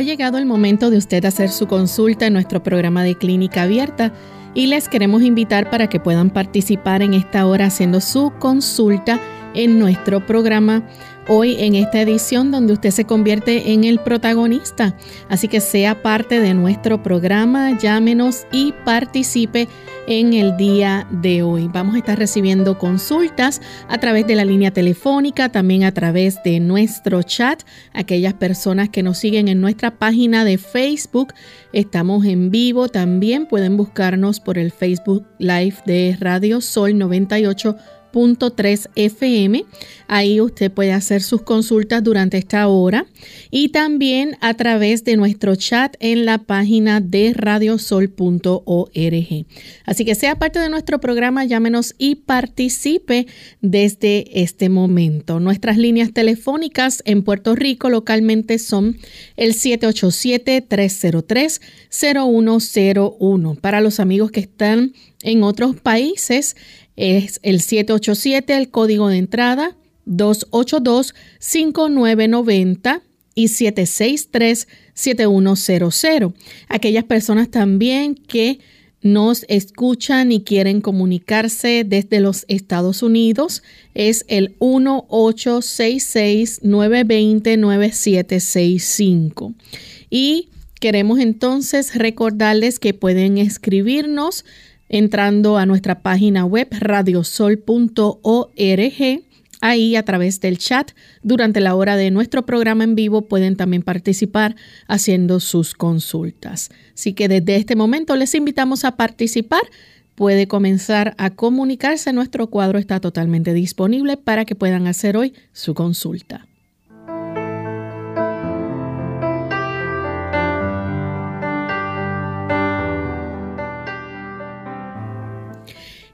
Ha llegado el momento de usted hacer su consulta en nuestro programa de clínica abierta y les queremos invitar para que puedan participar en esta hora haciendo su consulta en nuestro programa hoy en esta edición donde usted se convierte en el protagonista. Así que sea parte de nuestro programa, llámenos y participe en el día de hoy. Vamos a estar recibiendo consultas a través de la línea telefónica, también a través de nuestro chat. Aquellas personas que nos siguen en nuestra página de Facebook, estamos en vivo también. Pueden buscarnos por el Facebook Live de Radio Sol 98 3 FM. Ahí usted puede hacer sus consultas durante esta hora y también a través de nuestro chat en la página de radiosol.org. Así que sea parte de nuestro programa, llámenos y participe desde este momento. Nuestras líneas telefónicas en Puerto Rico localmente son el 787-303-0101. Para los amigos que están en otros países, es el 787, el código de entrada 282-5990 y 763-7100. Aquellas personas también que nos escuchan y quieren comunicarse desde los Estados Unidos es el 1866-920-9765. Y queremos entonces recordarles que pueden escribirnos entrando a nuestra página web radiosol.org. Ahí a través del chat durante la hora de nuestro programa en vivo pueden también participar haciendo sus consultas. Así que desde este momento les invitamos a participar. Puede comenzar a comunicarse. Nuestro cuadro está totalmente disponible para que puedan hacer hoy su consulta.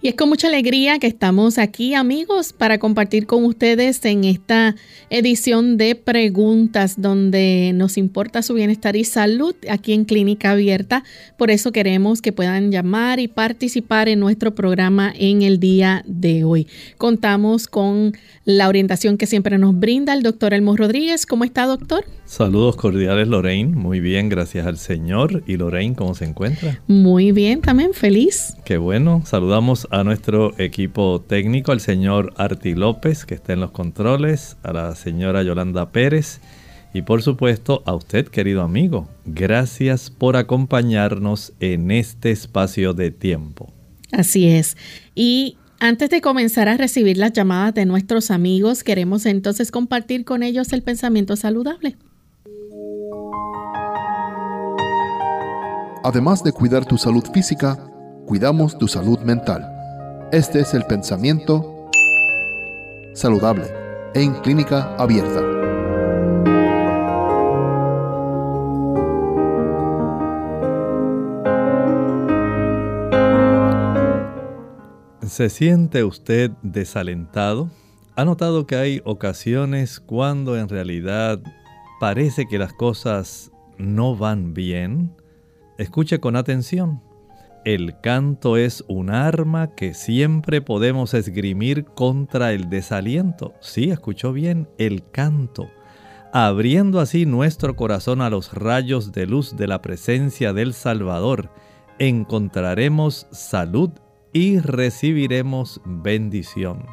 Y es con mucha alegría que estamos aquí, amigos, para compartir con ustedes en esta edición de preguntas donde nos importa su bienestar y salud aquí en Clínica Abierta. Por eso queremos que puedan llamar y participar en nuestro programa en el día de hoy. Contamos con la orientación que siempre nos brinda el doctor Elmo Rodríguez. ¿Cómo está, doctor? Saludos cordiales, Lorraine. Muy bien, gracias al Señor. ¿Y Lorraine cómo se encuentra? Muy bien, también feliz. Qué bueno. Saludamos a nuestro equipo técnico, al señor Arti López, que está en los controles, a la señora Yolanda Pérez y por supuesto a usted, querido amigo. Gracias por acompañarnos en este espacio de tiempo. Así es. Y antes de comenzar a recibir las llamadas de nuestros amigos, queremos entonces compartir con ellos el pensamiento saludable. Además de cuidar tu salud física, cuidamos tu salud mental. Este es el pensamiento saludable en clínica abierta. ¿Se siente usted desalentado? ¿Ha notado que hay ocasiones cuando en realidad parece que las cosas no van bien? Escuche con atención. El canto es un arma que siempre podemos esgrimir contra el desaliento. Sí, escuchó bien, el canto. Abriendo así nuestro corazón a los rayos de luz de la presencia del Salvador, encontraremos salud y recibiremos bendición.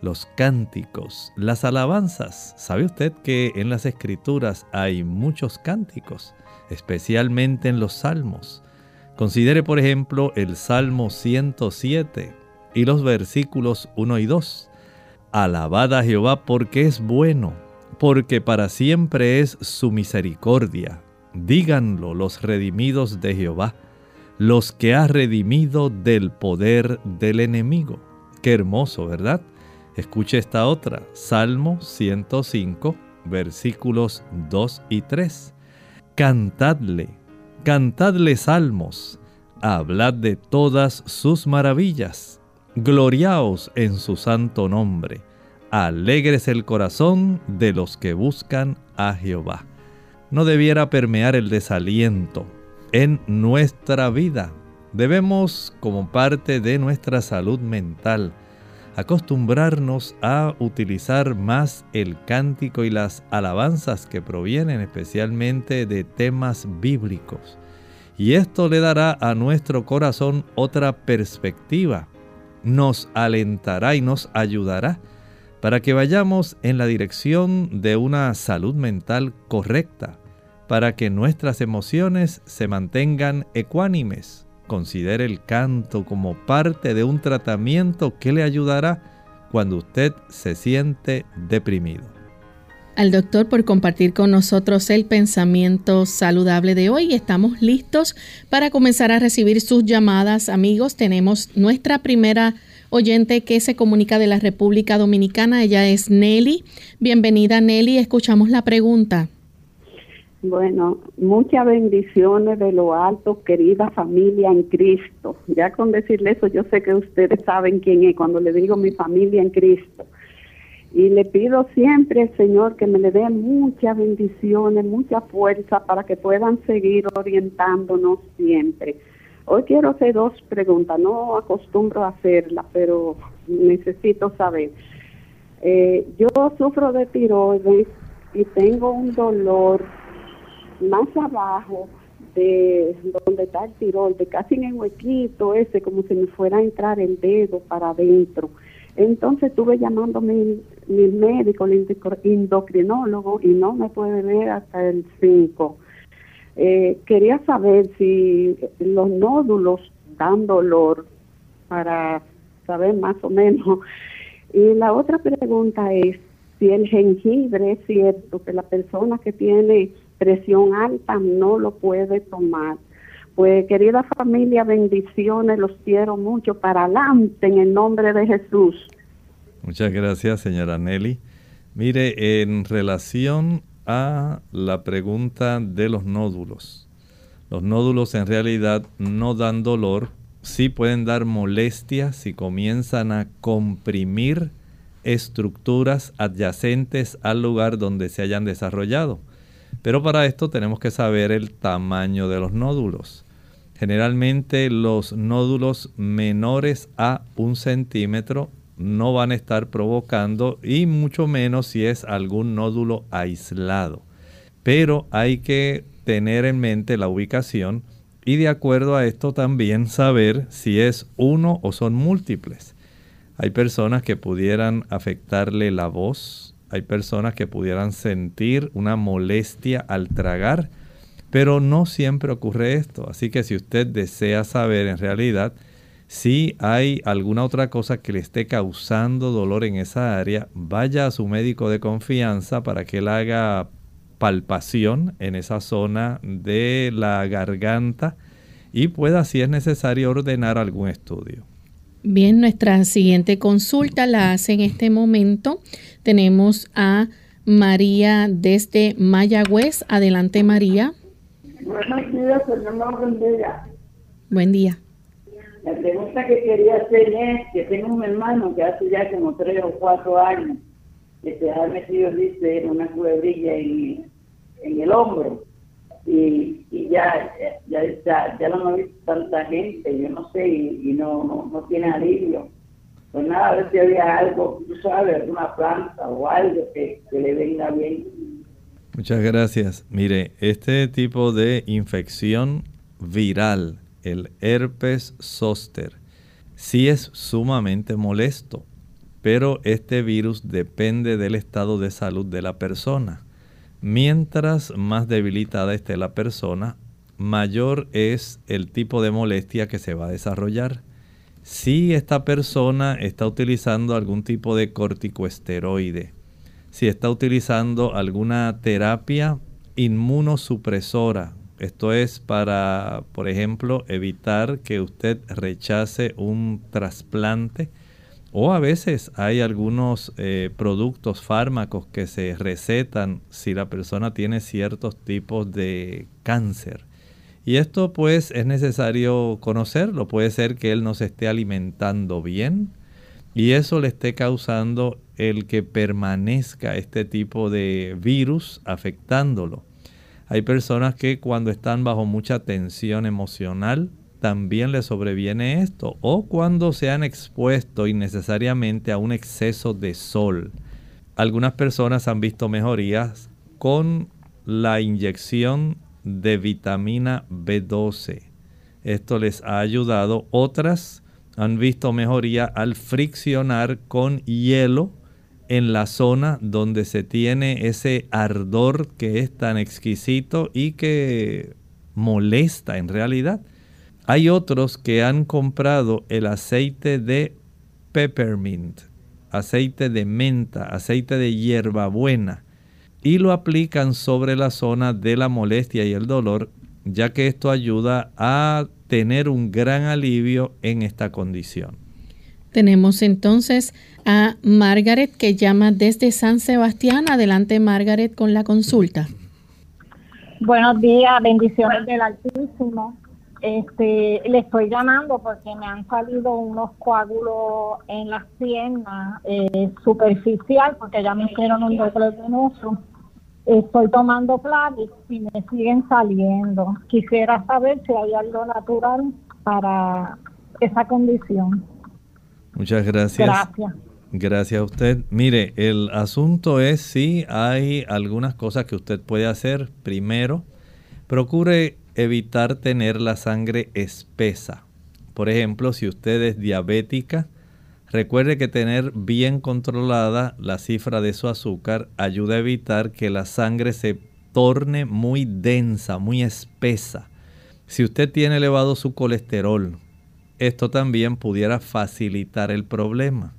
Los cánticos, las alabanzas. ¿Sabe usted que en las escrituras hay muchos cánticos, especialmente en los salmos? Considere por ejemplo el Salmo 107 y los versículos 1 y 2. Alabad a Jehová porque es bueno, porque para siempre es su misericordia. Díganlo los redimidos de Jehová, los que ha redimido del poder del enemigo. Qué hermoso, ¿verdad? Escuche esta otra, Salmo 105, versículos 2 y 3. Cantadle, cantadle salmos, hablad de todas sus maravillas, gloriaos en su santo nombre, alegres el corazón de los que buscan a Jehová. No debiera permear el desaliento en nuestra vida. Debemos, como parte de nuestra salud mental, acostumbrarnos a utilizar más el cántico y las alabanzas que provienen especialmente de temas bíblicos. Y esto le dará a nuestro corazón otra perspectiva, nos alentará y nos ayudará para que vayamos en la dirección de una salud mental correcta, para que nuestras emociones se mantengan ecuánimes, Considere el canto como parte de un tratamiento que le ayudará cuando usted se siente deprimido. Al doctor por compartir con nosotros el pensamiento saludable de hoy. Estamos listos para comenzar a recibir sus llamadas. Amigos, tenemos nuestra primera oyente que se comunica de la República Dominicana. Ella es Nelly. Bienvenida Nelly, escuchamos la pregunta. Bueno, muchas bendiciones de lo alto, querida familia en Cristo. Ya con decirle eso, yo sé que ustedes saben quién es cuando le digo mi familia en Cristo. Y le pido siempre al Señor que me le dé muchas bendiciones, mucha fuerza para que puedan seguir orientándonos siempre. Hoy quiero hacer dos preguntas, no acostumbro a hacerlas, pero necesito saber. Eh, yo sufro de tiroides y tengo un dolor más abajo de donde está el tiroides, casi en el huequito ese, como si me fuera a entrar el dedo para adentro. Entonces estuve llamando a mi, médico, el endocrinólogo, y no me puede ver hasta el 5. Eh, quería saber si los nódulos dan dolor para saber más o menos. Y la otra pregunta es si el jengibre es cierto que la persona que tiene presión alta no lo puede tomar. Pues querida familia, bendiciones, los quiero mucho para adelante en el nombre de Jesús. Muchas gracias, señora Nelly. Mire, en relación a la pregunta de los nódulos, los nódulos en realidad no dan dolor, sí pueden dar molestia si comienzan a comprimir estructuras adyacentes al lugar donde se hayan desarrollado. Pero para esto tenemos que saber el tamaño de los nódulos. Generalmente los nódulos menores a un centímetro no van a estar provocando y mucho menos si es algún nódulo aislado. Pero hay que tener en mente la ubicación y de acuerdo a esto también saber si es uno o son múltiples. Hay personas que pudieran afectarle la voz, hay personas que pudieran sentir una molestia al tragar, pero no siempre ocurre esto. Así que si usted desea saber en realidad si hay alguna otra cosa que le esté causando dolor en esa área, vaya a su médico de confianza para que él haga palpación en esa zona de la garganta y pueda, si es necesario, ordenar algún estudio. Bien, nuestra siguiente consulta la hace en este momento. Tenemos a María desde Mayagüez. Adelante, María. Buenos días, Señor bendiga. Buen día. La pregunta que quería hacer es que tengo un hermano que hace ya como tres o cuatro años que se ha metido, dice, una culebrilla en, en el hombro y, y ya, ya, ya, ya, he visto tanta gente, yo no sé, y, no, no, no, tiene alivio. Pues nada, a ver si había algo, tú sabes, alguna planta o algo que, que le venga bien. Muchas gracias. Mire, este tipo de infección viral, el herpes zoster, sí es sumamente molesto, pero este virus depende del estado de salud de la persona. Mientras más debilitada esté la persona, mayor es el tipo de molestia que se va a desarrollar. Si esta persona está utilizando algún tipo de corticoesteroide, si está utilizando alguna terapia inmunosupresora, esto es para, por ejemplo, evitar que usted rechace un trasplante O a veces hay algunos eh, productos, fármacos que se recetan si la persona tiene ciertos tipos de cáncer. Y esto pues es necesario conocerlo. Puede ser que él no se esté alimentando bien y eso le esté causando el que permanezca este tipo de virus afectándolo. Hay personas que cuando están bajo mucha tensión emocional, también le sobreviene esto, o cuando se han expuesto innecesariamente a un exceso de sol. Algunas personas han visto mejorías con la inyección de vitamina B12. Esto les ha ayudado. Otras han visto mejoría al friccionar con hielo en la zona donde se tiene ese ardor que es tan exquisito y que molesta en realidad. Hay otros que han comprado el aceite de peppermint, aceite de menta, aceite de hierbabuena y lo aplican sobre la zona de la molestia y el dolor, ya que esto ayuda a tener un gran alivio en esta condición. Tenemos entonces a Margaret que llama desde San Sebastián. Adelante Margaret con la consulta. Buenos días, bendiciones del Altísimo. Este, le estoy llamando porque me han salido unos coágulos en las piernas eh, superficial porque ya me hicieron un doble venoso. Estoy tomando Plavix y me siguen saliendo. Quisiera saber si hay algo natural para esa condición. Muchas gracias. Gracias. Gracias a usted. Mire, el asunto es si hay algunas cosas que usted puede hacer. Primero, procure evitar tener la sangre espesa. Por ejemplo, si usted es diabética, recuerde que tener bien controlada la cifra de su azúcar ayuda a evitar que la sangre se torne muy densa, muy espesa. Si usted tiene elevado su colesterol, esto también pudiera facilitar el problema.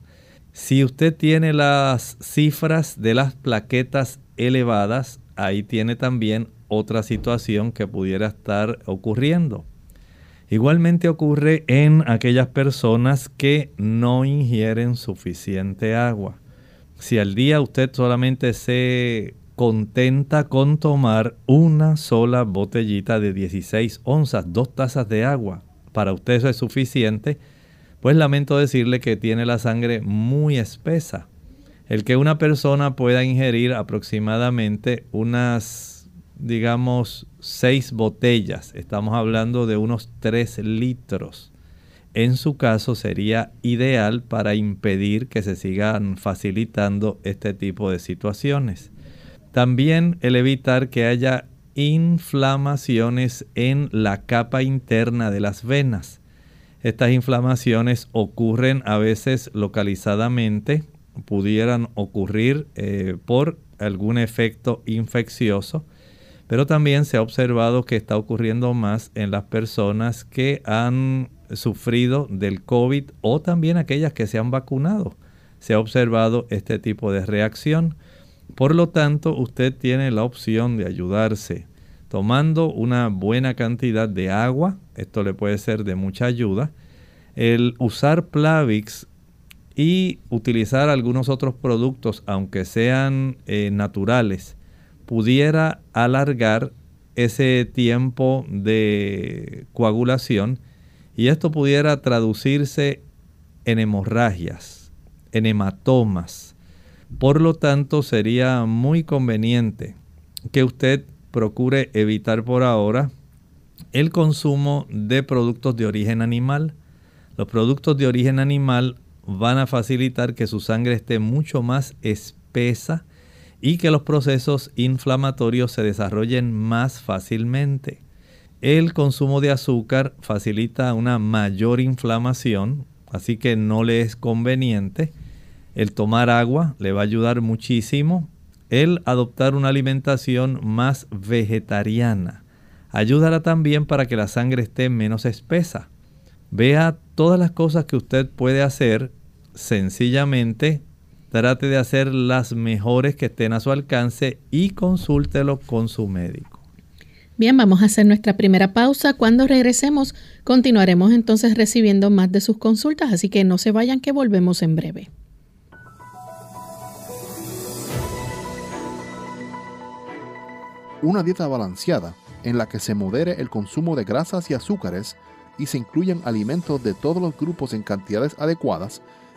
Si usted tiene las cifras de las plaquetas elevadas, ahí tiene también otra situación que pudiera estar ocurriendo. Igualmente ocurre en aquellas personas que no ingieren suficiente agua. Si al día usted solamente se contenta con tomar una sola botellita de 16 onzas, dos tazas de agua, para usted eso es suficiente, pues lamento decirle que tiene la sangre muy espesa. El que una persona pueda ingerir aproximadamente unas, digamos, seis botellas, estamos hablando de unos 3 litros, en su caso sería ideal para impedir que se sigan facilitando este tipo de situaciones. También el evitar que haya inflamaciones en la capa interna de las venas. Estas inflamaciones ocurren a veces localizadamente, pudieran ocurrir eh, por algún efecto infeccioso, pero también se ha observado que está ocurriendo más en las personas que han sufrido del COVID o también aquellas que se han vacunado. Se ha observado este tipo de reacción. Por lo tanto, usted tiene la opción de ayudarse tomando una buena cantidad de agua. Esto le puede ser de mucha ayuda. El usar Plavix y utilizar algunos otros productos, aunque sean eh, naturales, pudiera alargar ese tiempo de coagulación y esto pudiera traducirse en hemorragias, en hematomas. Por lo tanto, sería muy conveniente que usted procure evitar por ahora el consumo de productos de origen animal. Los productos de origen animal van a facilitar que su sangre esté mucho más espesa y que los procesos inflamatorios se desarrollen más fácilmente. El consumo de azúcar facilita una mayor inflamación, así que no le es conveniente. El tomar agua le va a ayudar muchísimo el adoptar una alimentación más vegetariana. Ayudará también para que la sangre esté menos espesa. Vea todas las cosas que usted puede hacer. Sencillamente trate de hacer las mejores que estén a su alcance y consúltelo con su médico. Bien, vamos a hacer nuestra primera pausa. Cuando regresemos, continuaremos entonces recibiendo más de sus consultas, así que no se vayan que volvemos en breve. Una dieta balanceada en la que se modere el consumo de grasas y azúcares y se incluyan alimentos de todos los grupos en cantidades adecuadas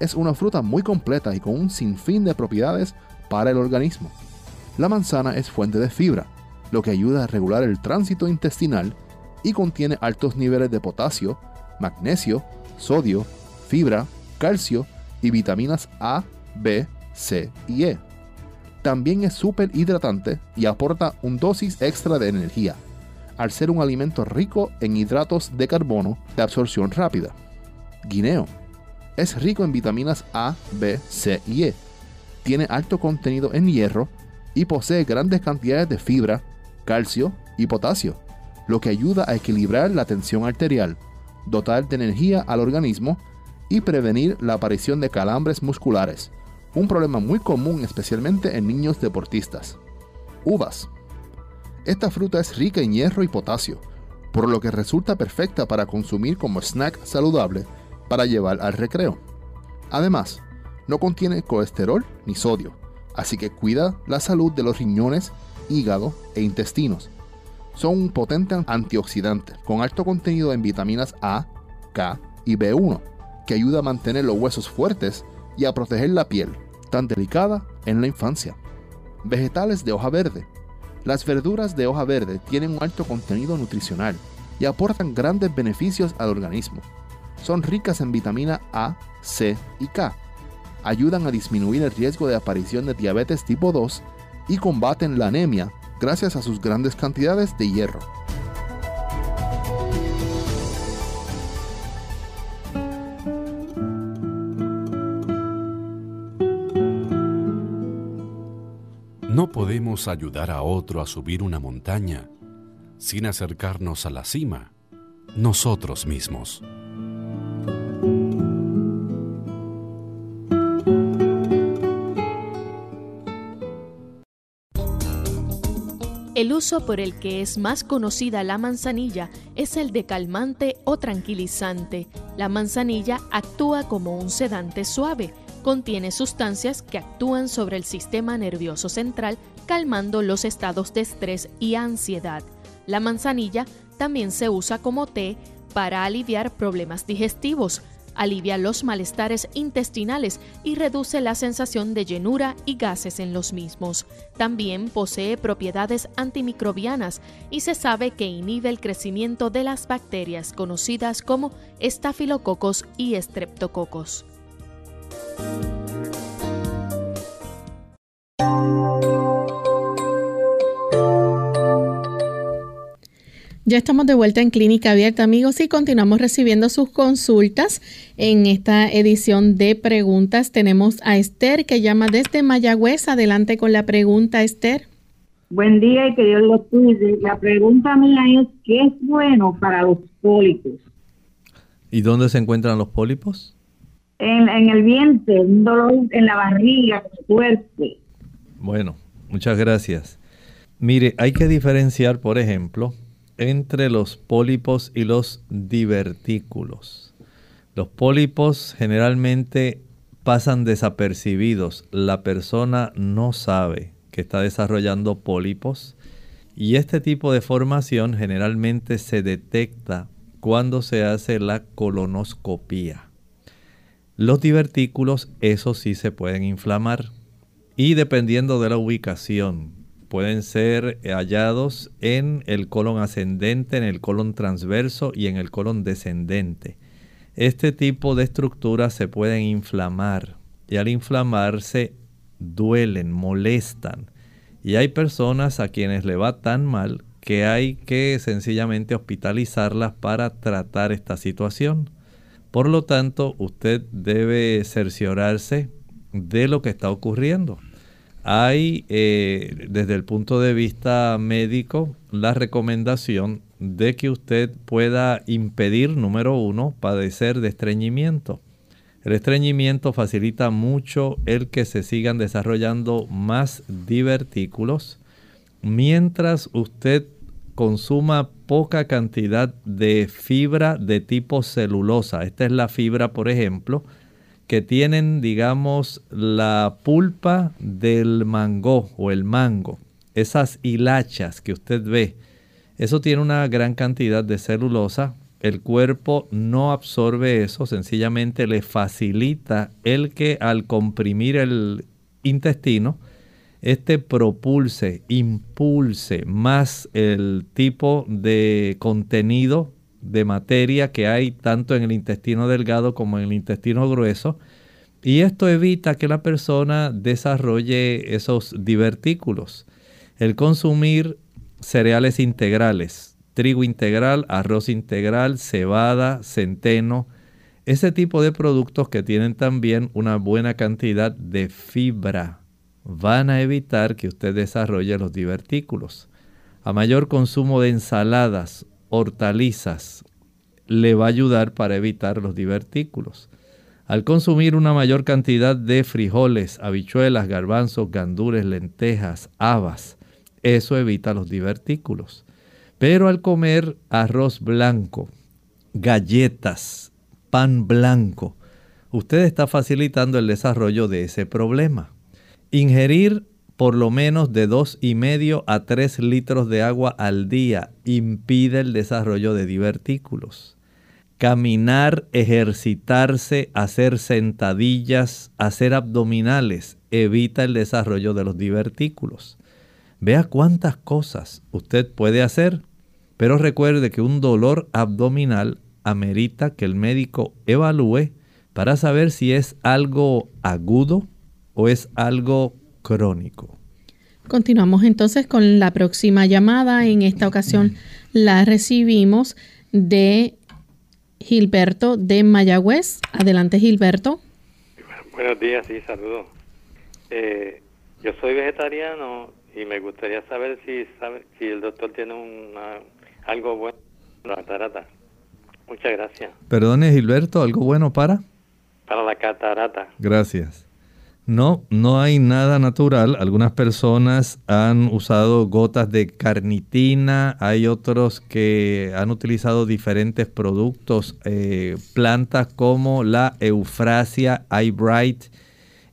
es una fruta muy completa y con un sinfín de propiedades para el organismo. La manzana es fuente de fibra, lo que ayuda a regular el tránsito intestinal y contiene altos niveles de potasio, magnesio, sodio, fibra, calcio y vitaminas A, B, C y E. También es súper hidratante y aporta un dosis extra de energía, al ser un alimento rico en hidratos de carbono de absorción rápida. Guineo es rico en vitaminas A, B, C y E. Tiene alto contenido en hierro y posee grandes cantidades de fibra, calcio y potasio, lo que ayuda a equilibrar la tensión arterial, dotar de energía al organismo y prevenir la aparición de calambres musculares, un problema muy común especialmente en niños deportistas. Uvas. Esta fruta es rica en hierro y potasio, por lo que resulta perfecta para consumir como snack saludable para llevar al recreo. Además, no contiene colesterol ni sodio, así que cuida la salud de los riñones, hígado e intestinos. Son un potente antioxidante con alto contenido en vitaminas A, K y B1, que ayuda a mantener los huesos fuertes y a proteger la piel, tan delicada en la infancia. Vegetales de hoja verde. Las verduras de hoja verde tienen un alto contenido nutricional y aportan grandes beneficios al organismo son ricas en vitamina A, C y K. Ayudan a disminuir el riesgo de aparición de diabetes tipo 2 y combaten la anemia gracias a sus grandes cantidades de hierro. No podemos ayudar a otro a subir una montaña sin acercarnos a la cima nosotros mismos. Uso por el que es más conocida la manzanilla es el de calmante o tranquilizante. La manzanilla actúa como un sedante suave. Contiene sustancias que actúan sobre el sistema nervioso central, calmando los estados de estrés y ansiedad. La manzanilla también se usa como té para aliviar problemas digestivos, alivia los malestares intestinales y reduce la sensación de llenura y gases en los mismos. También posee propiedades antimicrobianas y se sabe que inhibe el crecimiento de las bacterias conocidas como estafilococos y estreptococos. Ya estamos de vuelta en Clínica Abierta, amigos, y continuamos recibiendo sus consultas. En esta edición de preguntas tenemos a Esther que llama desde Mayagüez. Adelante con la pregunta, Esther. Buen día y que Dios lo cuide. La pregunta mía es, ¿qué es bueno para los pólipos? ¿Y dónde se encuentran los pólipos? En, el vientre, un dolor en la barriga fuerte. Bueno, muchas gracias. Mire, hay que diferenciar, por ejemplo, entre los pólipos y los divertículos. Los pólipos generalmente pasan desapercibidos. La persona no sabe que está desarrollando pólipos y este tipo de formación generalmente se detecta cuando se hace la colonoscopía. Los divertículos, eso sí se pueden inflamar y dependiendo de la ubicación pueden ser hallados en el colon ascendente, en el colon transverso y en el colon descendente. Este tipo de estructuras se pueden inflamar y al inflamarse duelen, molestan. Y hay personas a quienes le va tan mal que hay que sencillamente hospitalizarlas para tratar esta situación. Por lo tanto, usted debe cerciorarse de lo que está ocurriendo. Hay, eh, desde el punto de vista médico, la recomendación de que usted pueda impedir, número uno, padecer de estreñimiento. El estreñimiento facilita mucho el que se sigan desarrollando más divertículos mientras usted consuma poca cantidad de fibra de tipo celulosa. Esta es la fibra, por ejemplo, que tienen, digamos, la pulpa del mango o el mango. Esas hilachas que usted ve, eso tiene una gran cantidad de celulosa el cuerpo no absorbe eso, sencillamente le facilita el que al comprimir el intestino, este propulse, impulse más el tipo de contenido de materia que hay tanto en el intestino delgado como en el intestino grueso. Y esto evita que la persona desarrolle esos divertículos. El consumir cereales integrales, trigo integral, arroz integral, cebada, centeno, ese tipo de productos que tienen también una buena cantidad de fibra van a evitar que usted desarrolle los divertículos. A mayor consumo de ensaladas, hortalizas, le va a ayudar para evitar los divertículos. Al consumir una mayor cantidad de frijoles, habichuelas, garbanzos, gandules, lentejas, habas, eso evita los divertículos. Pero al comer arroz blanco, galletas, pan blanco, usted está facilitando el desarrollo de ese problema. Ingerir por lo menos de dos y medio a 3 litros de agua al día impide el desarrollo de divertículos. Caminar, ejercitarse, hacer sentadillas, hacer abdominales evita el desarrollo de los divertículos. Vea cuántas cosas usted puede hacer pero recuerde que un dolor abdominal amerita que el médico evalúe para saber si es algo agudo o es algo crónico. Continuamos entonces con la próxima llamada. En esta ocasión la recibimos de Gilberto de Mayagüez. Adelante, Gilberto. Buenos días, sí, saludos. Eh, yo soy vegetariano y me gustaría saber si, sabe, si el doctor tiene una algo bueno para la catarata. Muchas gracias. Perdone, Gilberto, ¿algo bueno para? Para la catarata. Gracias. No, no hay nada natural. Algunas personas han usado gotas de carnitina, hay otros que han utilizado diferentes productos, eh, plantas como la eufrasia, iBright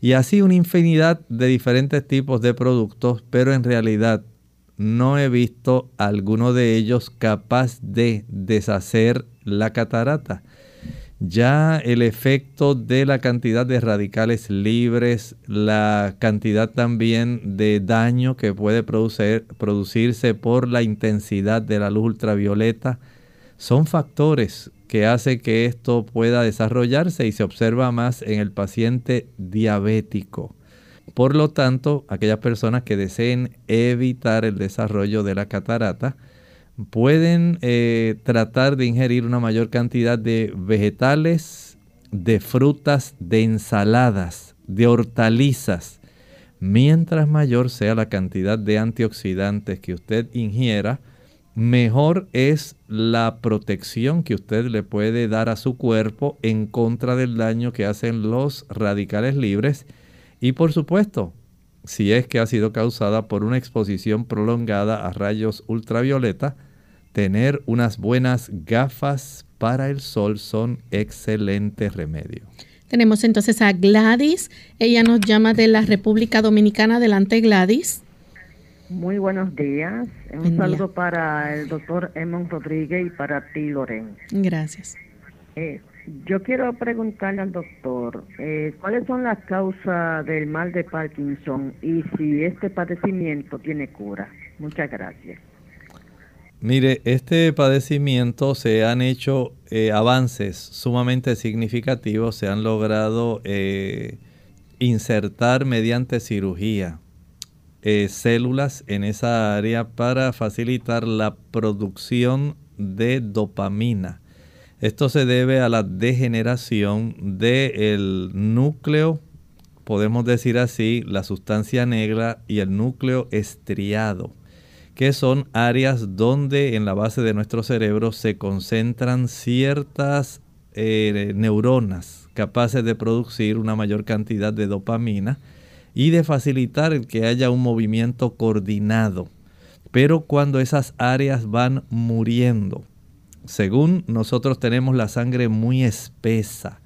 y así una infinidad de diferentes tipos de productos, pero en realidad no he visto alguno de ellos capaz de deshacer la catarata. Ya el efecto de la cantidad de radicales libres, la cantidad también de daño que puede producirse por la intensidad de la luz ultravioleta, son factores que hacen que esto pueda desarrollarse y se observa más en el paciente diabético. Por lo tanto, aquellas personas que deseen evitar el desarrollo de la catarata pueden eh, tratar de ingerir una mayor cantidad de vegetales, de frutas, de ensaladas, de hortalizas. Mientras mayor sea la cantidad de antioxidantes que usted ingiera, mejor es la protección que usted le puede dar a su cuerpo en contra del daño que hacen los radicales libres y por supuesto, si es que ha sido causada por una exposición prolongada a rayos ultravioleta, tener unas buenas gafas para el sol son excelente remedio. Tenemos entonces a Gladys. Ella nos llama de la República Dominicana. Adelante, Gladys. Muy buenos días. Un saludo para el doctor Emon Rodríguez y para ti, Loren. Gracias. Eh, yo quiero preguntarle al doctor, eh, ¿cuáles son las causas del mal de Parkinson y si este padecimiento tiene cura? Muchas gracias. Mire, este padecimiento se han hecho eh, avances sumamente significativos, se han logrado eh, insertar mediante cirugía eh, células en esa área para facilitar la producción de dopamina. Esto se debe a la degeneración del núcleo, podemos decir así, la sustancia negra y el núcleo estriado, que son áreas donde en la base de nuestro cerebro se concentran ciertas eh, neuronas capaces de producir una mayor cantidad de dopamina y de facilitar que haya un movimiento coordinado. Pero cuando esas áreas van muriendo, según nosotros tenemos la sangre muy espesa,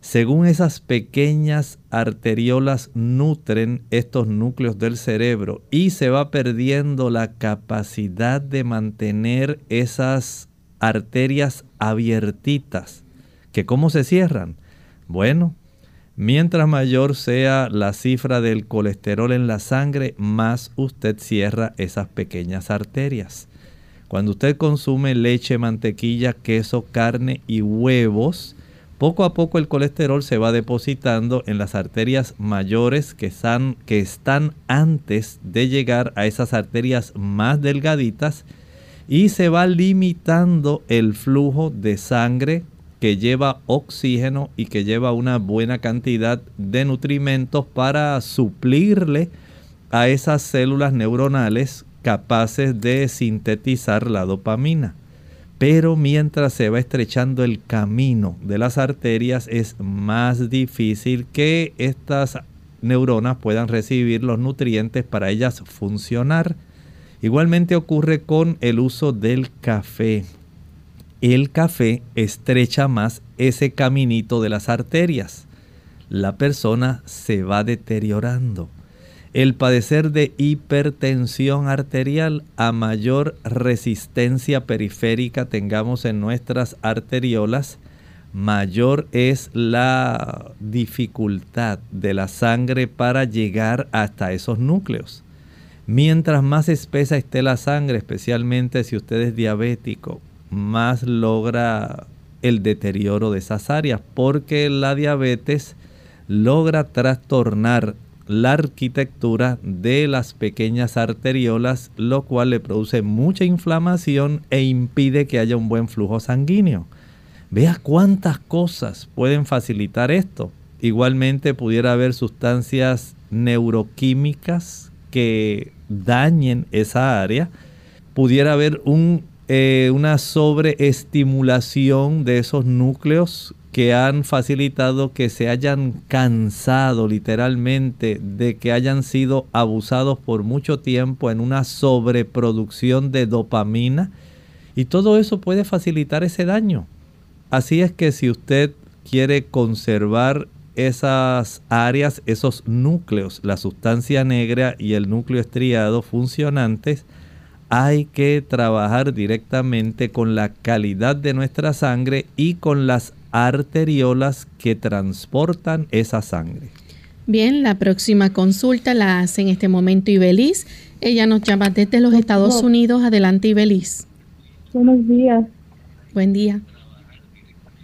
según esas pequeñas arteriolas nutren estos núcleos del cerebro y se va perdiendo la capacidad de mantener esas arterias abiertitas, que cómo se cierran. Bueno, Mientras mayor sea la cifra del colesterol en la sangre, más usted cierra esas pequeñas arterias. Cuando usted consume leche, mantequilla, queso, carne y huevos, poco a poco el colesterol se va depositando en las arterias mayores que están, antes de llegar a esas arterias más delgaditas y se va limitando el flujo de sangre que lleva oxígeno y que lleva una buena cantidad de nutrimentos para suplirle a esas células neuronales capaces de sintetizar la dopamina. Pero mientras se va estrechando el camino de las arterias es más difícil que estas neuronas puedan recibir los nutrientes para ellas funcionar. Igualmente ocurre con el uso del café el café estrecha más ese caminito de las arterias. La persona se va deteriorando. El padecer de hipertensión arterial a mayor resistencia periférica tengamos en nuestras arteriolas, mayor es la dificultad de la sangre para llegar hasta esos núcleos. Mientras más espesa esté la sangre, especialmente si usted es diabético más logra el deterioro de esas áreas, porque la diabetes logra trastornar la arquitectura de las pequeñas arteriolas, lo cual le produce mucha inflamación e impide que haya un buen flujo sanguíneo. Vea cuántas cosas pueden facilitar esto. Igualmente pudiera haber sustancias neuroquímicas que dañen esa área. Pudiera haber eh, una sobreestimulación de esos núcleos que han facilitado que se hayan cansado literalmente de que hayan sido abusados por mucho tiempo en una sobreproducción de dopamina y todo eso puede facilitar ese daño. Así es que si usted quiere conservar esas áreas, esos núcleos, la sustancia negra y el núcleo estriado funcionantes, hay que trabajar directamente con la calidad de nuestra sangre y con las arteriolas que transportan esa sangre. Bien, la próxima consulta la hace en este momento Ibeliz. Ella nos llama desde los Estados Unidos. Adelante, Ibeliz. Buenos días. Buen día.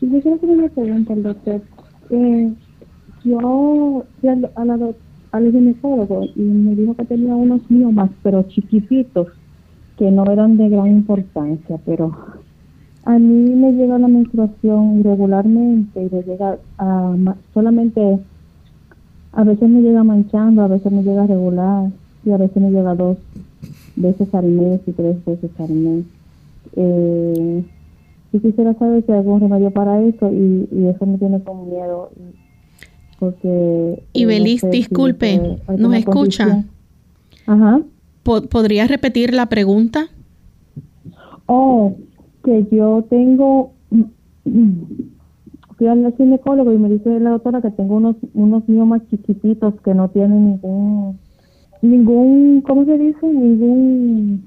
yo quiero hacer una pregunta al doctor. Eh, yo fui al, al ginecólogo y me dijo que tenía unos miomas, pero chiquititos que no eran de gran importancia, pero a mí me llega la menstruación regularmente y me llega a, solamente, a veces me llega manchando, a veces me llega regular y a veces me llega dos veces al mes y tres veces al mes. Eh, y quisiera saber si hay algún remedio para eso y, eso me tiene con miedo. Porque... Y Belis, disculpe, ¿nos escucha? Ajá. ¿Podrías repetir la pregunta? Oh, que yo tengo, fui al ginecólogo y me dice la doctora que tengo unos unos miomas chiquititos que no tienen ningún, ningún, ¿cómo se dice? Ningún,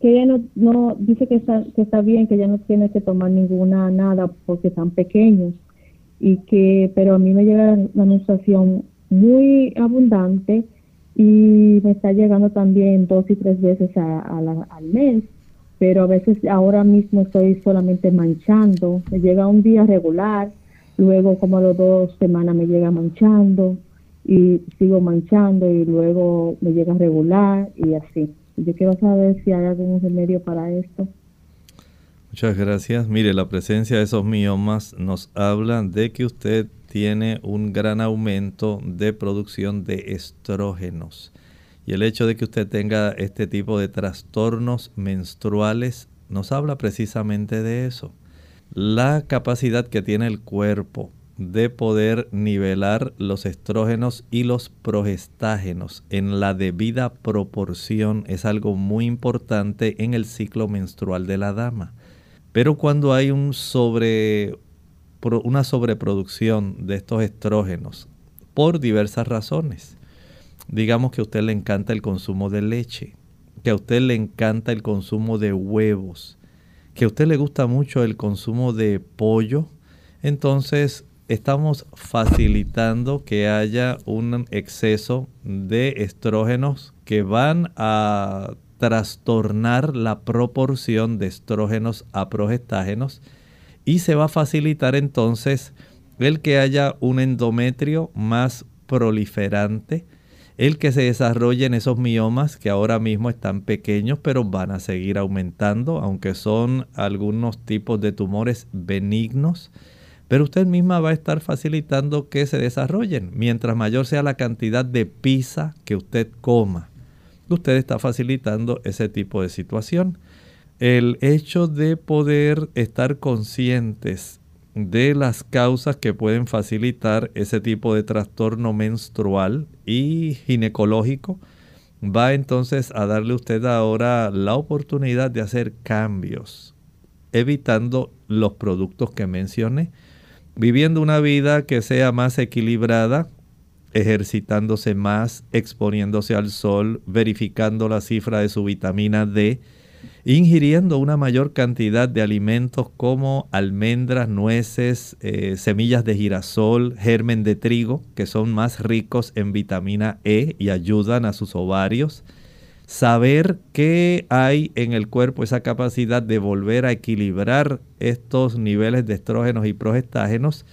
que ella no, no dice que está, que está bien, que ya no tiene que tomar ninguna nada porque están pequeños y que, pero a mí me llega la menstruación muy abundante y me está llegando también dos y tres veces al mes, pero a veces ahora mismo estoy solamente manchando, me llega un día regular, luego como a las dos semanas me llega manchando y sigo manchando y luego me llega regular y así. Yo quiero saber si hay algún remedio para esto. Muchas gracias. Mire, la presencia de esos miomas nos habla de que usted tiene un gran aumento de producción de estrógenos. Y el hecho de que usted tenga este tipo de trastornos menstruales nos habla precisamente de eso. La capacidad que tiene el cuerpo de poder nivelar los estrógenos y los progestágenos en la debida proporción es algo muy importante en el ciclo menstrual de la dama. Pero cuando hay una sobreproducción de estos estrógenos por diversas razones, digamos que a usted le encanta el consumo de leche, que a usted le encanta el consumo de huevos, que a usted le gusta mucho el consumo de pollo, entonces estamos facilitando que haya un exceso de estrógenos que van a trastornar la proporción de estrógenos a progestágenos y se va a facilitar entonces el que haya un endometrio más proliferante, el que se desarrollen esos miomas que ahora mismo están pequeños pero van a seguir aumentando, aunque son algunos tipos de tumores benignos pero usted misma va a estar facilitando que se desarrollen. Mientras mayor sea la cantidad de pizza que usted coma, usted está facilitando ese tipo de situación. El hecho de poder estar conscientes de las causas que pueden facilitar ese tipo de trastorno menstrual y ginecológico va entonces a darle usted ahora la oportunidad de hacer cambios, evitando los productos que mencioné viviendo una vida que sea más equilibrada, ejercitándose más, exponiéndose al sol, verificando la cifra de su vitamina D, ingiriendo una mayor cantidad de alimentos como almendras, nueces, eh, semillas de girasol, germen de trigo, que son más ricos en vitamina E y ayudan a sus ovarios, saber que hay en el cuerpo esa capacidad de volver a equilibrar estos niveles de estrógenos y progestágenos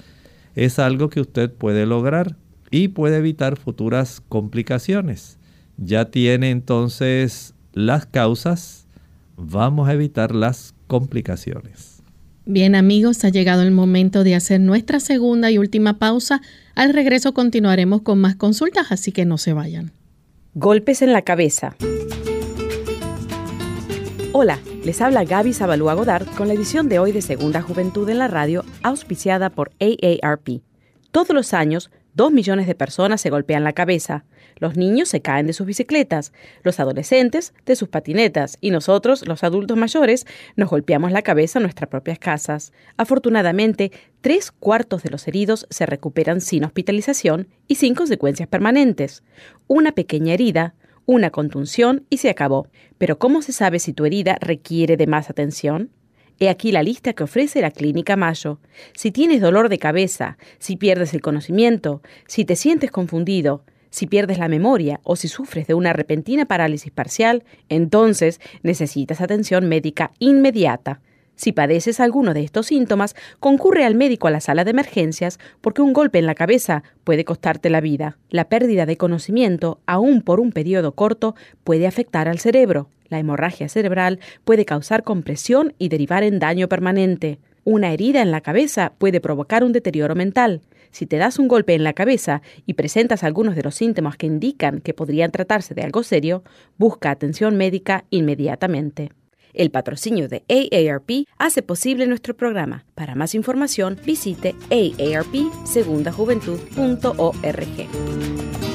es algo que usted puede lograr y puede evitar futuras complicaciones. Ya tiene entonces las causas, vamos a evitar las complicaciones. Bien amigos, ha llegado el momento de hacer nuestra segunda y última pausa. Al regreso continuaremos con más consultas, así que no se vayan. Golpes en la cabeza. Hola, les habla Gaby Zabalúa Godard con la edición de hoy de Segunda Juventud en la Radio, auspiciada por AARP. Todos los años, dos millones de personas se golpean la cabeza. Los niños se caen de sus bicicletas, los adolescentes de sus patinetas y nosotros, los adultos mayores, nos golpeamos la cabeza en nuestras propias casas. Afortunadamente, tres cuartos de los heridos se recuperan sin hospitalización y sin consecuencias permanentes. Una pequeña herida, una contunción y se acabó. Pero ¿cómo se sabe si tu herida requiere de más atención? He aquí la lista que ofrece la Clínica Mayo. Si tienes dolor de cabeza, si pierdes el conocimiento, si te sientes confundido, si pierdes la memoria o si sufres de una repentina parálisis parcial, entonces necesitas atención médica inmediata. Si padeces alguno de estos síntomas, concurre al médico a la sala de emergencias porque un golpe en la cabeza puede costarte la vida. La pérdida de conocimiento, aún por un periodo corto, puede afectar al cerebro. La hemorragia cerebral puede causar compresión y derivar en daño permanente. Una herida en la cabeza puede provocar un deterioro mental. Si te das un golpe en la cabeza y presentas algunos de los síntomas que indican que podrían tratarse de algo serio, busca atención médica inmediatamente. El patrocinio de AARP hace posible nuestro programa. Para más información, visite aarpsegundajuventud.org.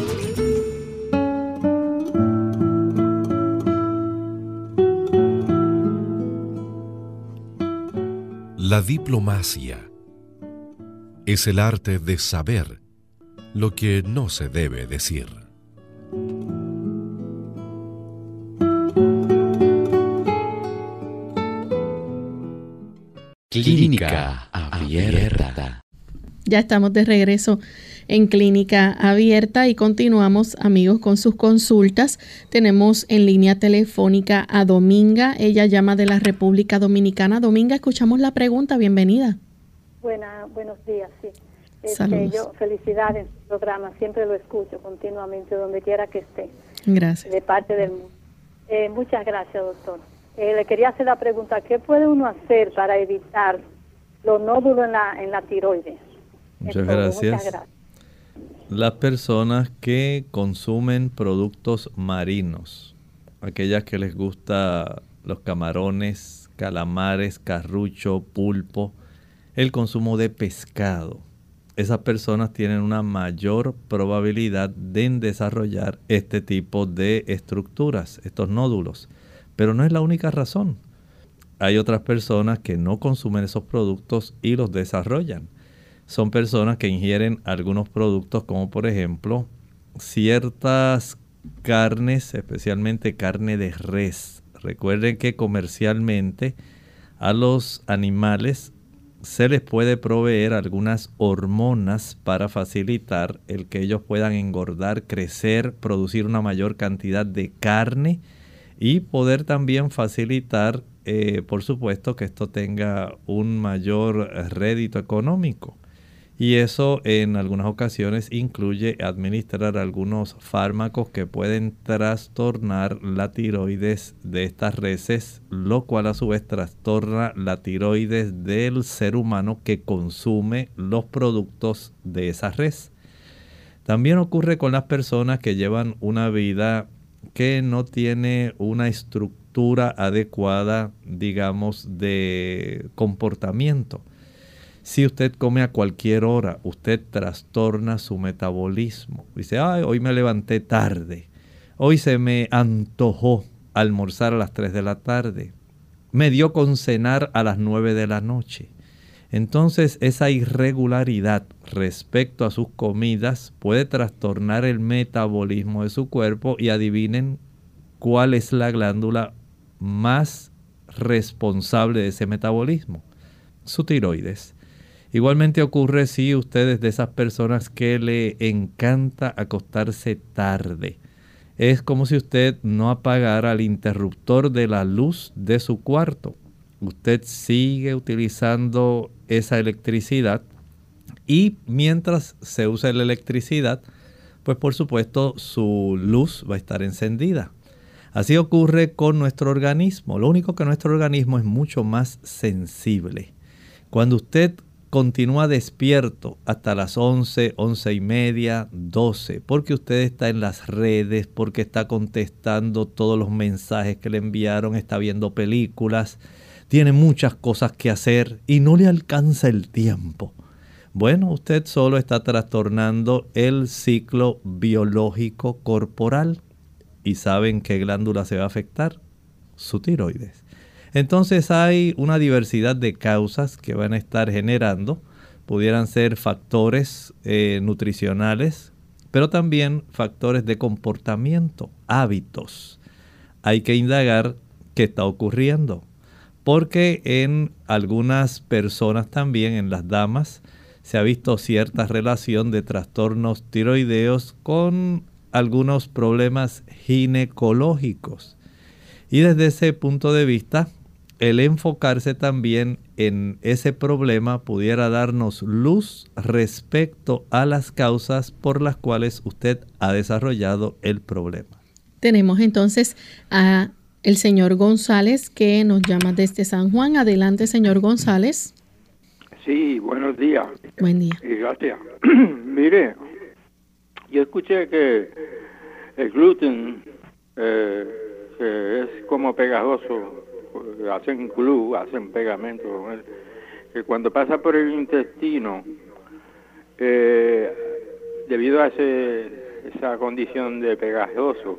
La diplomacia es el arte de saber lo que no se debe decir. Clínica Abierta. Ya estamos de regreso en Clínica Abierta y continuamos amigos con sus consultas. Tenemos en línea telefónica a Dominga, ella llama de la República Dominicana. Dominga, escuchamos la pregunta, bienvenida. buenos días, sí. Este, yo, felicidades programa, siempre lo escucho continuamente, donde quiera que esté. Gracias. De parte del mundo. Eh, muchas gracias, doctor. Eh, le quería hacer la pregunta, ¿qué puede uno hacer para evitar los nódulos en la, en la tiroides? Muchas gracias. Las personas que consumen productos marinos, aquellas que les gusta los camarones, calamares, carrucho, pulpo, el consumo de pescado, esas personas tienen una mayor probabilidad de desarrollar este tipo de estructuras, estos nódulos. Pero no es la única razón. Hay otras personas que no consumen esos productos y los desarrollan. Son personas que ingieren algunos productos como por ejemplo ciertas carnes, especialmente carne de res. Recuerden que comercialmente a los animales se les puede proveer algunas hormonas para facilitar el que ellos puedan engordar, crecer, producir una mayor cantidad de carne y poder también facilitar, eh, por supuesto, que esto tenga un mayor rédito económico. Y eso en algunas ocasiones incluye administrar algunos fármacos que pueden trastornar la tiroides de estas reses, lo cual a su vez trastorna la tiroides del ser humano que consume los productos de esa res. También ocurre con las personas que llevan una vida que no tiene una estructura adecuada, digamos, de comportamiento si usted come a cualquier hora, usted trastorna su metabolismo. Dice, Ay, hoy me levanté tarde. Hoy se me antojó almorzar a las 3 de la tarde. Me dio con cenar a las 9 de la noche. Entonces esa irregularidad respecto a sus comidas puede trastornar el metabolismo de su cuerpo y adivinen cuál es la glándula más responsable de ese metabolismo. Su tiroides. Igualmente ocurre si usted es de esas personas que le encanta acostarse tarde. Es como si usted no apagara el interruptor de la luz de su cuarto. Usted sigue utilizando esa electricidad y mientras se usa la electricidad, pues por supuesto su luz va a estar encendida. Así ocurre con nuestro organismo. Lo único que nuestro organismo es mucho más sensible. Cuando usted continúa despierto hasta las 11, 11 y media, 12, porque usted está en las redes, porque está contestando todos los mensajes que le enviaron, está viendo películas, tiene muchas cosas que hacer y no le alcanza el tiempo. Bueno, usted solo está trastornando el ciclo biológico corporal. ¿Y saben qué glándula se va a afectar? Su tiroides. Entonces hay una diversidad de causas que van a estar generando. Pudieran ser factores eh, nutricionales, pero también factores de comportamiento, hábitos. Hay que indagar qué está ocurriendo. Porque en algunas personas también, en las damas, se ha visto cierta relación de trastornos tiroideos con algunos problemas ginecológicos. Y desde ese punto de vista, el enfocarse también en ese problema pudiera darnos luz respecto a las causas por las cuales usted ha desarrollado el problema. Tenemos entonces a el señor González que nos llama desde San Juan. Adelante, señor González. Sí, buenos días. Buen día. gracias. Mire, yo escuché que el gluten eh, es como pegajoso hacen glue, hacen pegamento que cuando pasa por el intestino, eh, debido a ese, esa condición de pegajoso,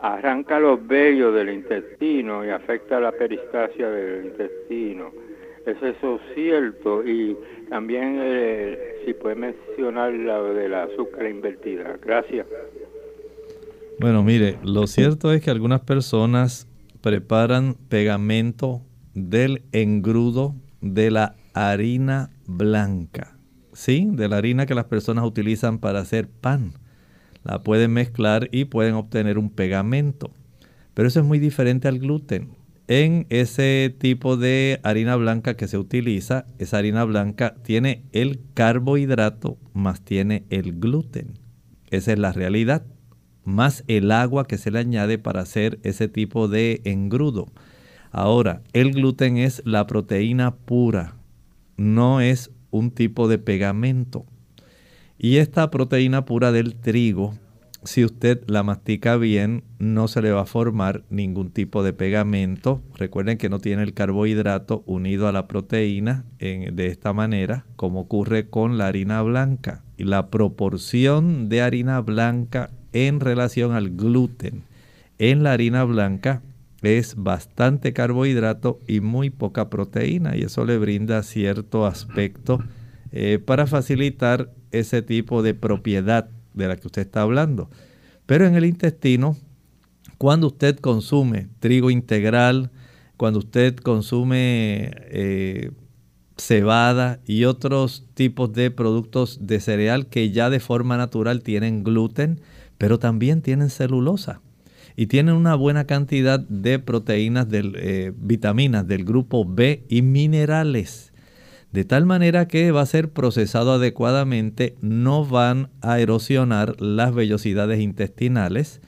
arranca los vellos del intestino y afecta la peristasia del intestino. ¿Es eso cierto? Y también eh, si puede mencionar la de la azúcar invertida. Gracias. Bueno, mire, lo cierto es que algunas personas preparan pegamento del engrudo de la harina blanca, ¿sí? De la harina que las personas utilizan para hacer pan. La pueden mezclar y pueden obtener un pegamento. Pero eso es muy diferente al gluten. en ese tipo de harina blanca que se utiliza, esa harina blanca tiene el carbohidrato más tiene el gluten. Esa es la realidad. Más el agua que se le añade para hacer ese tipo de engrudo. Ahora, el gluten es la proteína pura, no es un tipo de pegamento. Y esta proteína pura del trigo si usted la mastica bien, no se le va a formar ningún tipo de pegamento. Recuerden que no tiene el carbohidrato unido a la proteína de esta manera, como ocurre con la harina blanca. Y la proporción de harina blanca en relación al gluten en la harina blanca es bastante carbohidrato y muy poca proteína. Y eso le brinda cierto aspecto eh, para facilitar ese tipo de propiedad de la que usted está hablando. Pero en el intestino, cuando usted consume trigo integral, cuando usted consume eh, cebada y otros tipos de productos de cereal que ya de forma natural tienen gluten, pero también tienen celulosa y tienen una buena cantidad de proteínas, de eh, vitaminas del grupo B y minerales de tal manera que va a ser procesado adecuadamente, no van a erosionar las vellosidades intestinales.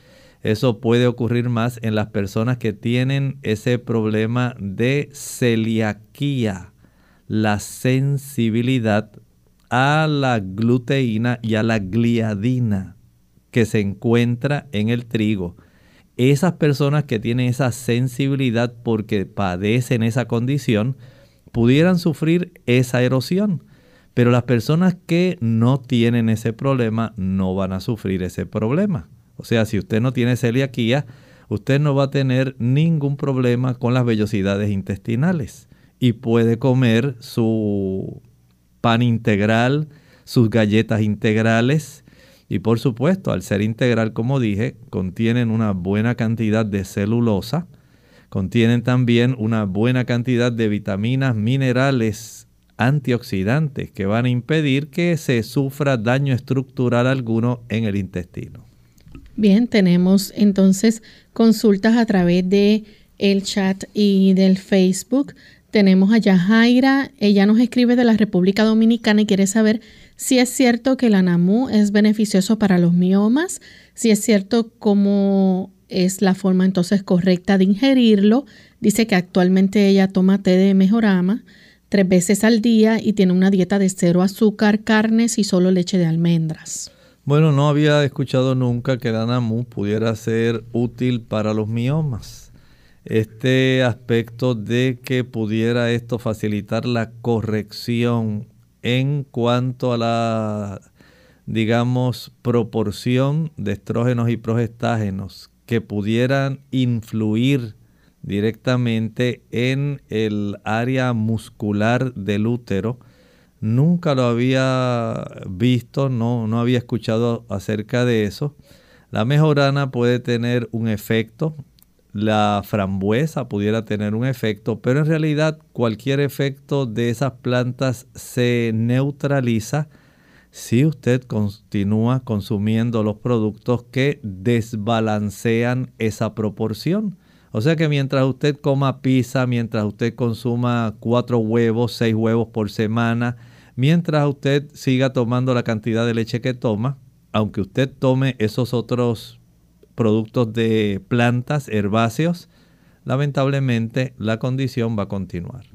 Eso puede ocurrir más en las personas que tienen ese problema de celiaquía, la sensibilidad a la gluteína y a la gliadina que se encuentra en el trigo. Esas personas que tienen esa sensibilidad porque padecen esa condición, pudieran sufrir esa erosión. Pero las personas que no tienen ese problema no van a sufrir ese problema. O sea, si usted no tiene celiaquía, usted no va a tener ningún problema con las vellosidades intestinales y puede comer su pan integral, sus galletas integrales y por supuesto, al ser integral, como dije, contienen una buena cantidad de celulosa, Contienen también una buena cantidad de vitaminas, minerales, antioxidantes que van a impedir que se sufra daño estructural alguno en el intestino. Bien, tenemos entonces consultas a través de el chat y del Facebook. Tenemos a Yajaira, ella nos escribe de la República Dominicana y quiere saber si es cierto que el anamú es beneficioso para los miomas, si es cierto cómo es la forma entonces correcta de ingerirlo. Dice que actualmente ella toma té de mejorama tres veces al día y tiene una dieta de cero azúcar, carnes y solo leche de almendras. Bueno, no había escuchado nunca que Danamu pudiera ser útil para los miomas. Este aspecto de que pudiera esto facilitar la corrección en cuanto a la, digamos, proporción de estrógenos y progestágenos que pudieran influir directamente en el área muscular del útero. Nunca lo había visto, no, no había escuchado acerca de eso. La mejorana puede tener un efecto, la frambuesa pudiera tener un efecto, pero en realidad cualquier efecto de esas plantas se neutraliza si usted continúa consumiendo los productos que desbalancean esa proporción. O sea que mientras usted coma pizza, mientras usted consuma cuatro huevos, seis huevos por semana, mientras usted siga tomando la cantidad de leche que toma, aunque usted tome esos otros productos de plantas, herbáceos, lamentablemente la condición va a continuar.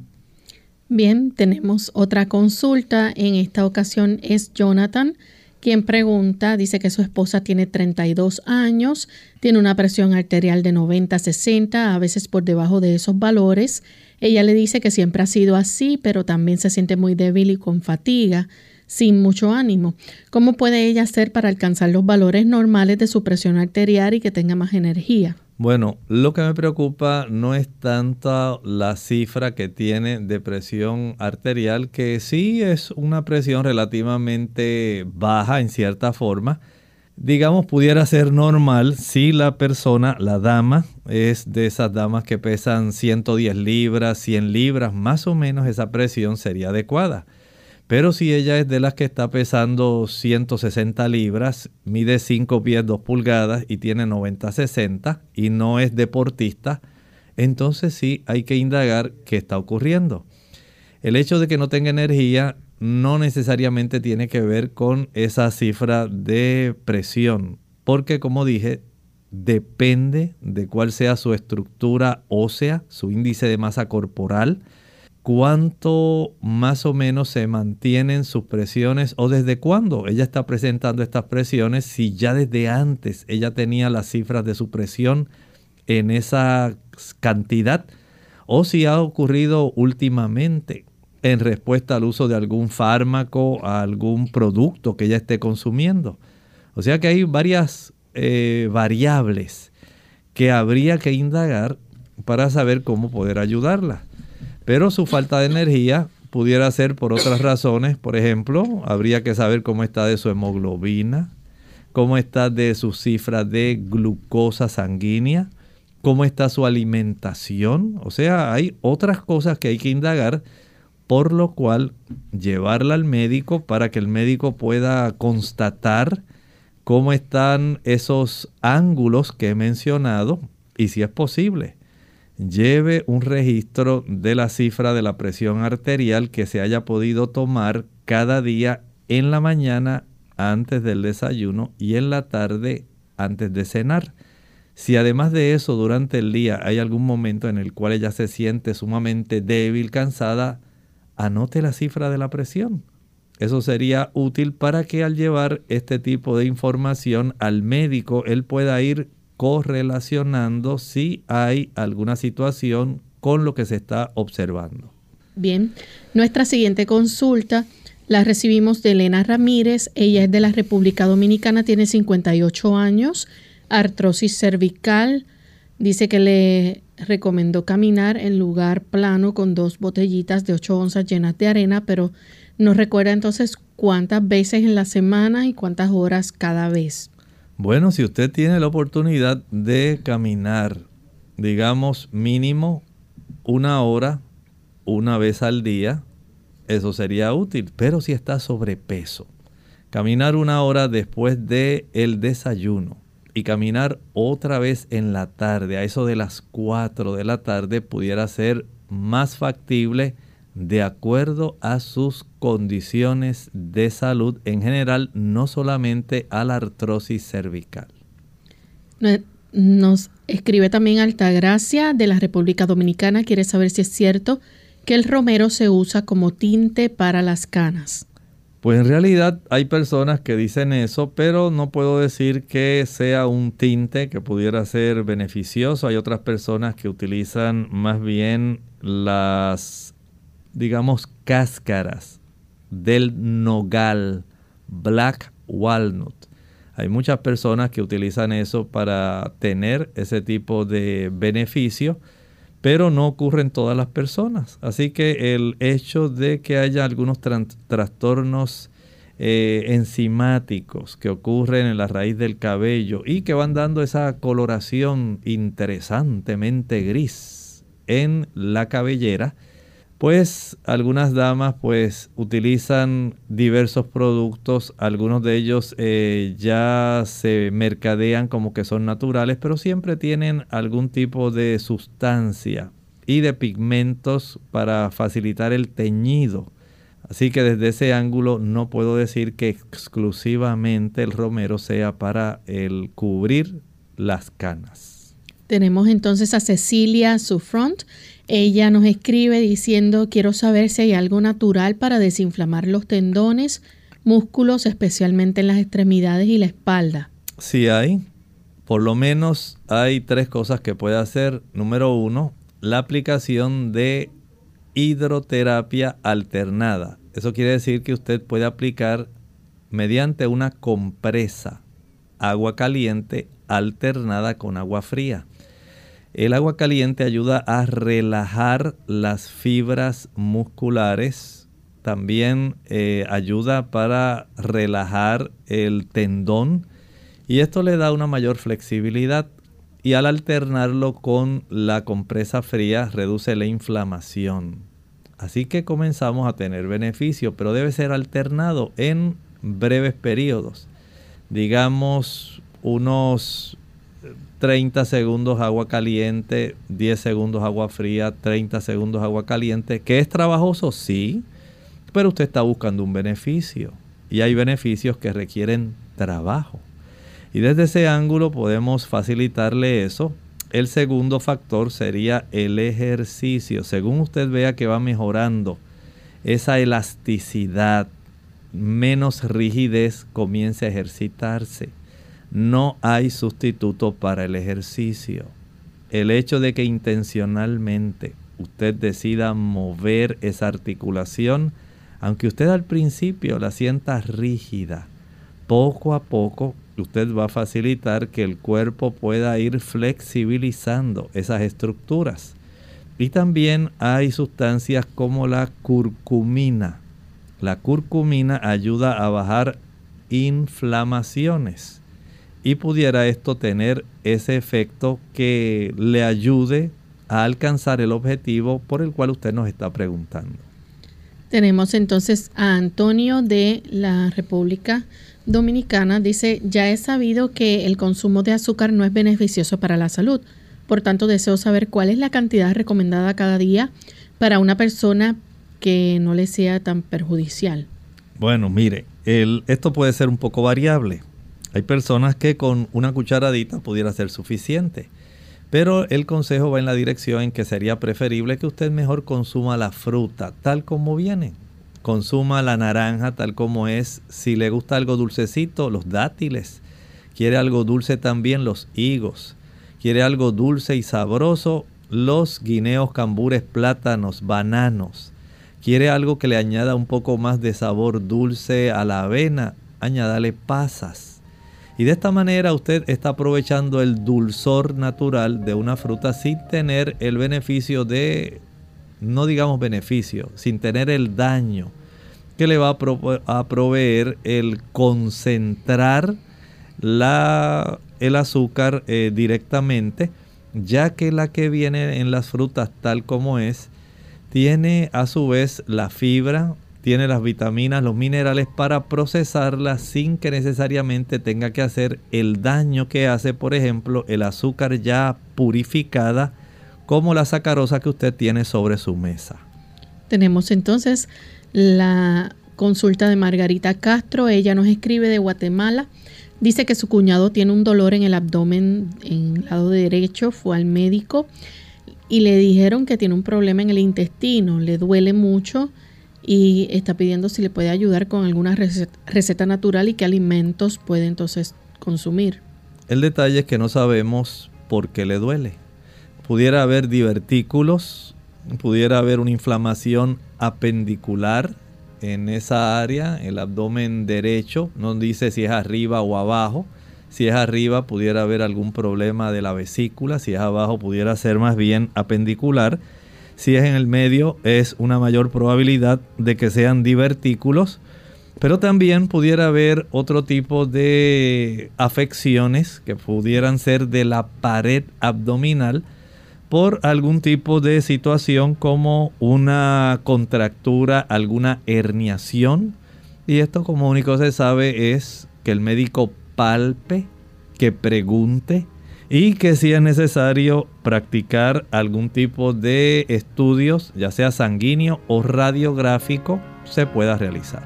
Bien, tenemos otra consulta. En esta ocasión es Jonathan quien pregunta, dice que su esposa tiene 32 años, tiene una presión arterial de 90-60, a veces por debajo de esos valores. Ella le dice que siempre ha sido así, pero también se siente muy débil y con fatiga, sin mucho ánimo. ¿Cómo puede ella hacer para alcanzar los valores normales de su presión arterial y que tenga más energía? Bueno, lo que me preocupa no es tanto la cifra que tiene de presión arterial, que sí es una presión relativamente baja en cierta forma. Digamos, pudiera ser normal si la persona, la dama, es de esas damas que pesan 110 libras, 100 libras, más o menos esa presión sería adecuada. Pero si ella es de las que está pesando 160 libras, mide 5 pies 2 pulgadas y tiene 90-60 y no es deportista, entonces sí hay que indagar qué está ocurriendo. El hecho de que no tenga energía no necesariamente tiene que ver con esa cifra de presión, porque como dije, depende de cuál sea su estructura ósea, su índice de masa corporal, cuánto más o menos se mantienen sus presiones o desde cuándo ella está presentando estas presiones, si ya desde antes ella tenía las cifras de su presión en esa cantidad o si ha ocurrido últimamente en respuesta al uso de algún fármaco, a algún producto que ella esté consumiendo. O sea que hay varias eh, variables que habría que indagar para saber cómo poder ayudarla. Pero su falta de energía pudiera ser por otras razones. Por ejemplo, habría que saber cómo está de su hemoglobina, cómo está de su cifra de glucosa sanguínea, cómo está su alimentación. O sea, hay otras cosas que hay que indagar, por lo cual llevarla al médico para que el médico pueda constatar cómo están esos ángulos que he mencionado y si es posible lleve un registro de la cifra de la presión arterial que se haya podido tomar cada día en la mañana antes del desayuno y en la tarde antes de cenar. Si además de eso durante el día hay algún momento en el cual ella se siente sumamente débil, cansada, anote la cifra de la presión. Eso sería útil para que al llevar este tipo de información al médico, él pueda ir correlacionando si hay alguna situación con lo que se está observando. Bien, nuestra siguiente consulta la recibimos de Elena Ramírez. Ella es de la República Dominicana, tiene 58 años, artrosis cervical. Dice que le recomendó caminar en lugar plano con dos botellitas de 8 onzas llenas de arena, pero no recuerda entonces cuántas veces en la semana y cuántas horas cada vez. Bueno, si usted tiene la oportunidad de caminar, digamos mínimo una hora, una vez al día, eso sería útil. Pero si está sobrepeso, caminar una hora después del el desayuno y caminar otra vez en la tarde, a eso de las 4 de la tarde, pudiera ser más factible de acuerdo a sus condiciones de salud en general, no solamente a la artrosis cervical. Nos escribe también Altagracia de la República Dominicana, quiere saber si es cierto que el romero se usa como tinte para las canas. Pues en realidad hay personas que dicen eso, pero no puedo decir que sea un tinte que pudiera ser beneficioso. Hay otras personas que utilizan más bien las digamos, cáscaras del nogal, black walnut. Hay muchas personas que utilizan eso para tener ese tipo de beneficio, pero no ocurre en todas las personas. Así que el hecho de que haya algunos trastornos eh, enzimáticos que ocurren en la raíz del cabello y que van dando esa coloración interesantemente gris en la cabellera, pues algunas damas pues utilizan diversos productos, algunos de ellos eh, ya se mercadean como que son naturales, pero siempre tienen algún tipo de sustancia y de pigmentos para facilitar el teñido. Así que desde ese ángulo no puedo decir que exclusivamente el romero sea para el cubrir las canas. Tenemos entonces a Cecilia Sufront ella nos escribe diciendo, quiero saber si hay algo natural para desinflamar los tendones, músculos, especialmente en las extremidades y la espalda. Sí hay. Por lo menos hay tres cosas que puede hacer. Número uno, la aplicación de hidroterapia alternada. Eso quiere decir que usted puede aplicar mediante una compresa agua caliente alternada con agua fría. El agua caliente ayuda a relajar las fibras musculares. También eh, ayuda para relajar el tendón. Y esto le da una mayor flexibilidad. Y al alternarlo con la compresa fría reduce la inflamación. Así que comenzamos a tener beneficio, pero debe ser alternado en breves periodos. Digamos unos 30 segundos agua caliente, 10 segundos agua fría, 30 segundos agua caliente, que es trabajoso, sí, pero usted está buscando un beneficio y hay beneficios que requieren trabajo. Y desde ese ángulo podemos facilitarle eso. El segundo factor sería el ejercicio. Según usted vea que va mejorando esa elasticidad, menos rigidez, comience a ejercitarse. No hay sustituto para el ejercicio. El hecho de que intencionalmente usted decida mover esa articulación, aunque usted al principio la sienta rígida, poco a poco usted va a facilitar que el cuerpo pueda ir flexibilizando esas estructuras. Y también hay sustancias como la curcumina. La curcumina ayuda a bajar inflamaciones y pudiera esto tener ese efecto que le ayude a alcanzar el objetivo por el cual usted nos está preguntando. Tenemos entonces a Antonio de la República Dominicana. Dice, ya he sabido que el consumo de azúcar no es beneficioso para la salud. Por tanto, deseo saber cuál es la cantidad recomendada cada día para una persona que no le sea tan perjudicial. Bueno, mire, el, esto puede ser un poco variable. Hay personas que con una cucharadita pudiera ser suficiente. Pero el consejo va en la dirección en que sería preferible que usted mejor consuma la fruta tal como viene. Consuma la naranja tal como es. Si le gusta algo dulcecito, los dátiles. Quiere algo dulce también, los higos quiere algo dulce y sabroso, los guineos, cambures, plátanos, bananos. Quiere algo que le añada un poco más de sabor dulce a la avena, añádale pasas. Y de esta manera usted está aprovechando el dulzor natural de una fruta sin tener el beneficio de, no digamos beneficio, sin tener el daño que le va a, proveer el concentrar la el azúcar eh, directamente, ya que la que viene en las frutas tal como es, tiene a su vez la fibra, tiene las vitaminas, los minerales para procesarla sin que necesariamente tenga que hacer el daño que hace, por ejemplo, el azúcar ya purificada, como la sacarosa que usted tiene sobre su mesa. Tenemos entonces la consulta de Margarita Castro. Ella nos escribe de Guatemala. Dice que su cuñado tiene un dolor en el abdomen en el lado derecho, fue al médico y le dijeron que tiene un problema en el intestino, le duele mucho y está pidiendo si le puede ayudar con alguna receta, natural y qué alimentos puede entonces consumir. El detalle es que no sabemos por qué le duele. Pudiera haber divertículos, pudiera haber una inflamación apendicular, en esa área, el abdomen derecho, no dice si es arriba o abajo. Si es arriba pudiera haber algún problema de la vesícula, si es abajo pudiera ser más bien apendicular. Si es en el medio es una mayor probabilidad de que sean divertículos, pero también pudiera haber otro tipo de afecciones que pudieran ser de la pared abdominal por algún tipo de situación como una contractura, alguna herniación. Y esto como único se sabe es que el médico palpe, que pregunte y que si es necesario practicar algún tipo de estudios, ya sea sanguíneo o radiográfico, se pueda realizar.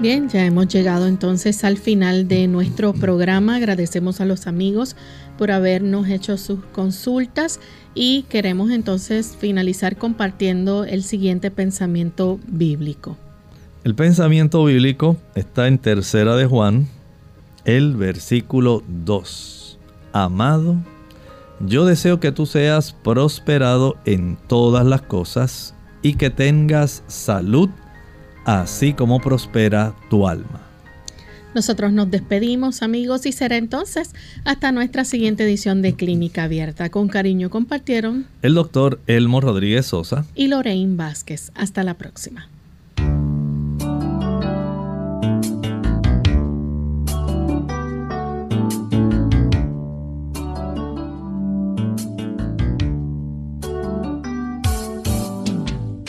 Bien, ya hemos llegado entonces al final de nuestro programa. Agradecemos a los amigos por habernos hecho sus consultas y queremos entonces finalizar compartiendo el siguiente pensamiento bíblico. El pensamiento bíblico está en Tercera de Juan, el versículo 2. Amado, yo deseo que tú seas prosperado en todas las cosas y que tengas salud así como prospera tu alma. Nosotros nos despedimos amigos y será entonces hasta nuestra siguiente edición de Clínica Abierta. Con cariño compartieron el doctor Elmo Rodríguez Sosa y Lorraine Vázquez. Hasta la próxima.